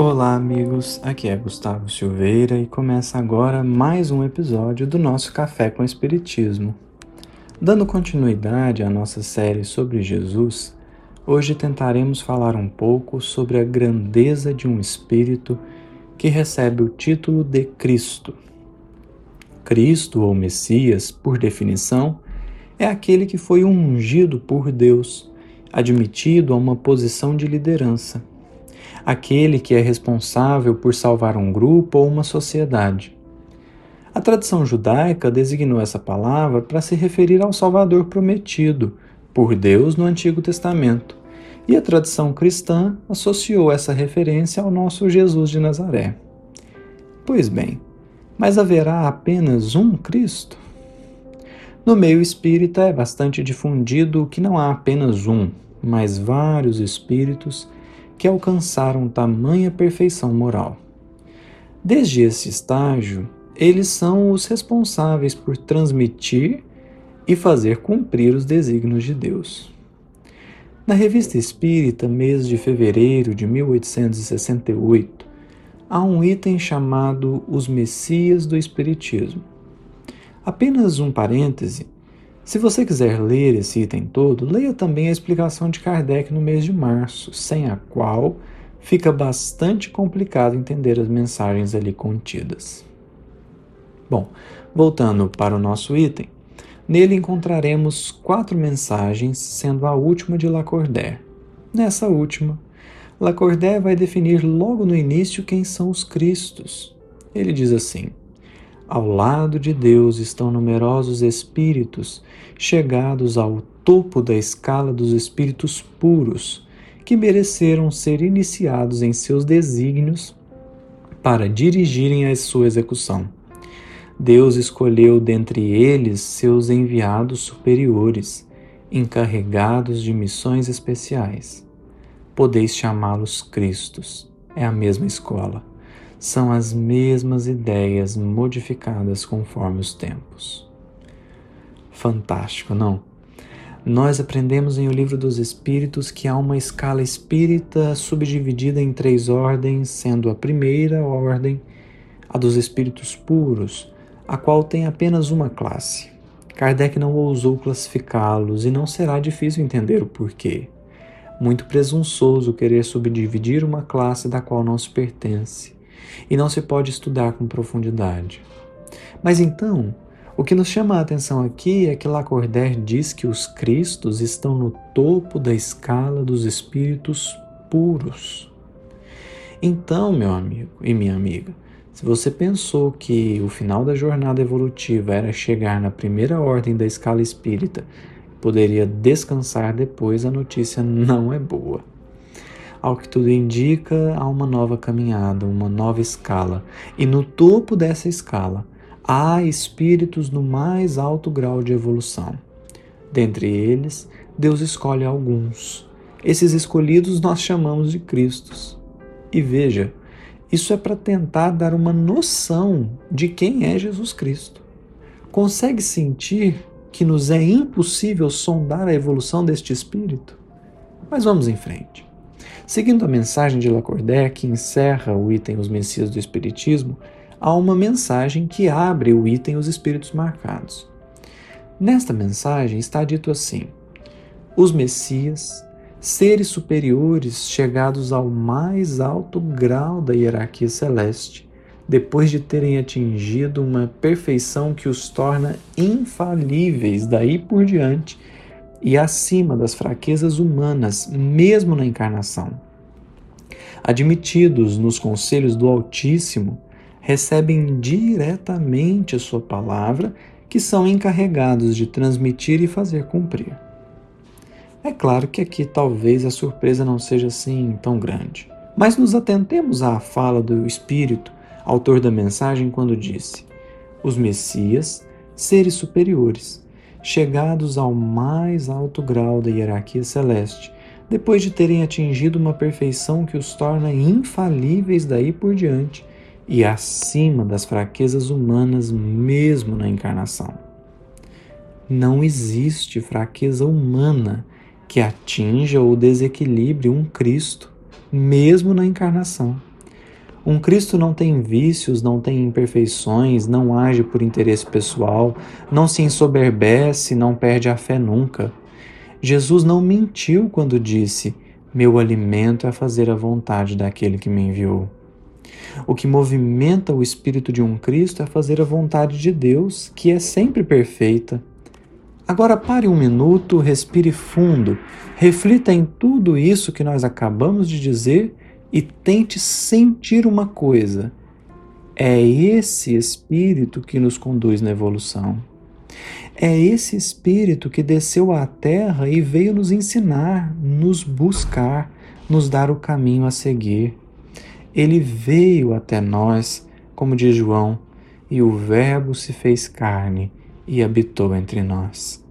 Olá, amigos. Aqui é Gustavo Silveira e começa agora mais um episódio do nosso Café com Espiritismo. Dando continuidade à nossa série sobre Jesus, hoje tentaremos falar um pouco sobre a grandeza de um espírito que recebe o título de Cristo. Cristo ou Messias, por definição, é aquele que foi ungido por Deus, admitido a uma posição de liderança aquele que é responsável por salvar um grupo ou uma sociedade. A tradição judaica designou essa palavra para se referir ao Salvador prometido por Deus no Antigo Testamento, e a tradição cristã associou essa referência ao nosso Jesus de Nazaré. Pois bem, mas haverá apenas um Cristo? No meio espírita é bastante difundido que não há apenas um, mas vários espíritos que alcançaram tamanha perfeição moral. Desde esse estágio, eles são os responsáveis por transmitir e fazer cumprir os desígnios de Deus. Na Revista Espírita, mês de fevereiro de 1868, há um item chamado Os Messias do Espiritismo. Apenas um parêntese se você quiser ler esse item todo, leia também a explicação de Kardec no mês de março, sem a qual fica bastante complicado entender as mensagens ali contidas. Bom, voltando para o nosso item, nele encontraremos quatro mensagens, sendo a última de Lacordaire. Nessa última, Lacordaire vai definir logo no início quem são os Cristos. Ele diz assim: ao lado de Deus estão numerosos espíritos chegados ao topo da escala dos espíritos puros, que mereceram ser iniciados em seus desígnios para dirigirem a sua execução. Deus escolheu dentre eles seus enviados superiores, encarregados de missões especiais. Podeis chamá-los Cristos, é a mesma escola são as mesmas ideias modificadas conforme os tempos. Fantástico, não? Nós aprendemos em O Livro dos Espíritos que há uma escala espírita subdividida em três ordens, sendo a primeira ordem a dos espíritos puros, a qual tem apenas uma classe. Kardec não ousou classificá-los e não será difícil entender o porquê. Muito presunçoso querer subdividir uma classe da qual não se pertence e não se pode estudar com profundidade. Mas então, o que nos chama a atenção aqui é que Lacordaire diz que os Cristos estão no topo da escala dos espíritos puros. Então, meu amigo e minha amiga, se você pensou que o final da jornada evolutiva era chegar na primeira ordem da escala espírita, poderia descansar depois, a notícia não é boa. Ao que tudo indica, há uma nova caminhada, uma nova escala. E no topo dessa escala, há espíritos no mais alto grau de evolução. Dentre eles, Deus escolhe alguns. Esses escolhidos nós chamamos de Cristos. E veja, isso é para tentar dar uma noção de quem é Jesus Cristo. Consegue sentir que nos é impossível sondar a evolução deste espírito? Mas vamos em frente. Seguindo a mensagem de Lacordaire, que encerra o item Os Messias do Espiritismo, há uma mensagem que abre o item Os Espíritos Marcados. Nesta mensagem está dito assim: Os Messias, seres superiores chegados ao mais alto grau da hierarquia celeste, depois de terem atingido uma perfeição que os torna infalíveis daí por diante e acima das fraquezas humanas, mesmo na encarnação. Admitidos nos conselhos do Altíssimo, recebem diretamente a sua palavra, que são encarregados de transmitir e fazer cumprir. É claro que aqui talvez a surpresa não seja assim tão grande, mas nos atentemos à fala do Espírito, autor da mensagem, quando disse: Os Messias, seres superiores, chegados ao mais alto grau da hierarquia celeste, depois de terem atingido uma perfeição que os torna infalíveis daí por diante e acima das fraquezas humanas, mesmo na encarnação. Não existe fraqueza humana que atinja ou desequilibre um Cristo, mesmo na encarnação. Um Cristo não tem vícios, não tem imperfeições, não age por interesse pessoal, não se ensoberbece, não perde a fé nunca. Jesus não mentiu quando disse: Meu alimento é fazer a vontade daquele que me enviou. O que movimenta o espírito de um Cristo é fazer a vontade de Deus, que é sempre perfeita. Agora pare um minuto, respire fundo, reflita em tudo isso que nós acabamos de dizer e tente sentir uma coisa. É esse espírito que nos conduz na evolução. É esse espírito que desceu à terra e veio nos ensinar, nos buscar, nos dar o caminho a seguir. Ele veio até nós, como diz João, e o Verbo se fez carne e habitou entre nós.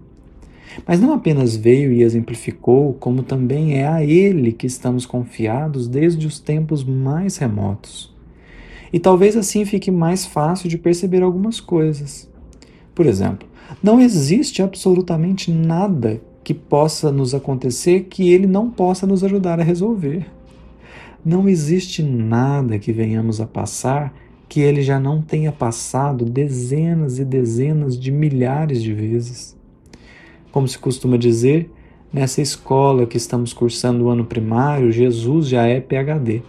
Mas não apenas veio e exemplificou, como também é a Ele que estamos confiados desde os tempos mais remotos. E talvez assim fique mais fácil de perceber algumas coisas. Por exemplo, não existe absolutamente nada que possa nos acontecer que Ele não possa nos ajudar a resolver. Não existe nada que venhamos a passar que Ele já não tenha passado dezenas e dezenas de milhares de vezes. Como se costuma dizer, nessa escola que estamos cursando o ano primário, Jesus já é PhD.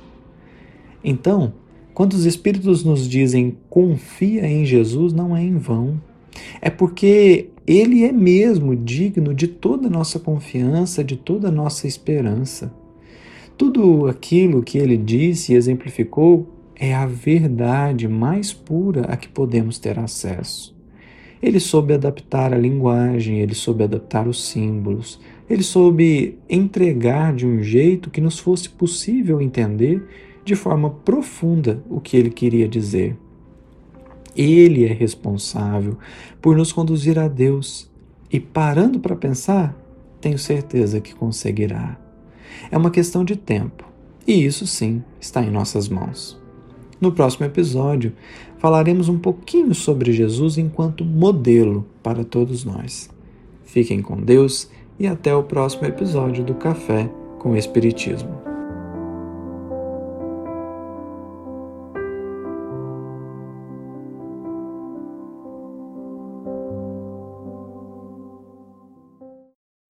Então, quando os Espíritos nos dizem confia em Jesus, não é em vão. É porque Ele é mesmo digno de toda a nossa confiança, de toda a nossa esperança. Tudo aquilo que Ele disse e exemplificou é a verdade mais pura a que podemos ter acesso. Ele soube adaptar a linguagem, ele soube adaptar os símbolos, ele soube entregar de um jeito que nos fosse possível entender de forma profunda o que ele queria dizer. Ele é responsável por nos conduzir a Deus e, parando para pensar, tenho certeza que conseguirá. É uma questão de tempo e isso sim está em nossas mãos. No próximo episódio, falaremos um pouquinho sobre Jesus enquanto modelo para todos nós. Fiquem com Deus e até o próximo episódio do Café com Espiritismo.